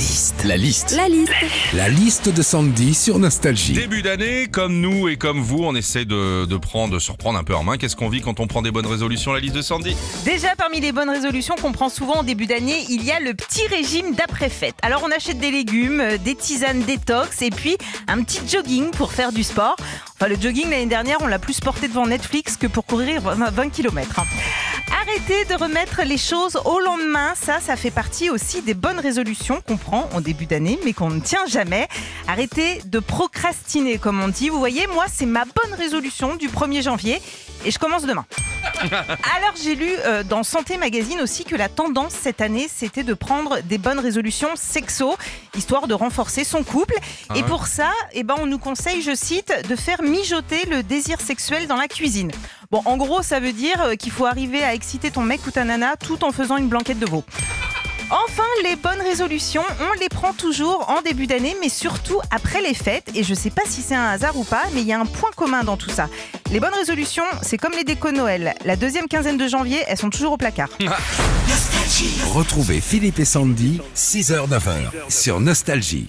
liste. La liste. La liste. La liste de Sandy sur Nostalgie. Début d'année, comme nous et comme vous, on essaie de, de prendre, de se reprendre un peu en main. Qu'est-ce qu'on vit quand on prend des bonnes résolutions La liste de Sandy? Déjà, parmi les bonnes résolutions qu'on prend souvent en début d'année, il y a le petit régime d'après-fête. Alors, on achète des légumes, euh, des tisanes détox et puis un petit jogging pour faire du sport. Enfin, le jogging l'année dernière, on l'a plus porté devant Netflix que pour courir 20 km. Arrêtez de remettre les choses au lendemain, ça, ça fait partie aussi des bonnes résolutions qu'on prend en début d'année, mais qu'on ne tient jamais. Arrêtez de procrastiner, comme on dit. Vous voyez, moi, c'est ma bonne résolution du 1er janvier et je commence demain. Alors j'ai lu euh, dans Santé Magazine aussi que la tendance cette année c'était de prendre des bonnes résolutions sexo, histoire de renforcer son couple. Ah et ouais. pour ça, eh ben, on nous conseille, je cite, de faire mijoter le désir sexuel dans la cuisine. Bon, en gros, ça veut dire euh, qu'il faut arriver à exciter ton mec ou ta nana tout en faisant une blanquette de veau. Enfin, les bonnes résolutions, on les prend toujours en début d'année, mais surtout après les fêtes. Et je sais pas si c'est un hasard ou pas, mais il y a un point commun dans tout ça. Les bonnes résolutions, c'est comme les décos Noël. La deuxième quinzaine de janvier, elles sont toujours au placard. Retrouvez Philippe et Sandy, 6h-9h sur Nostalgie.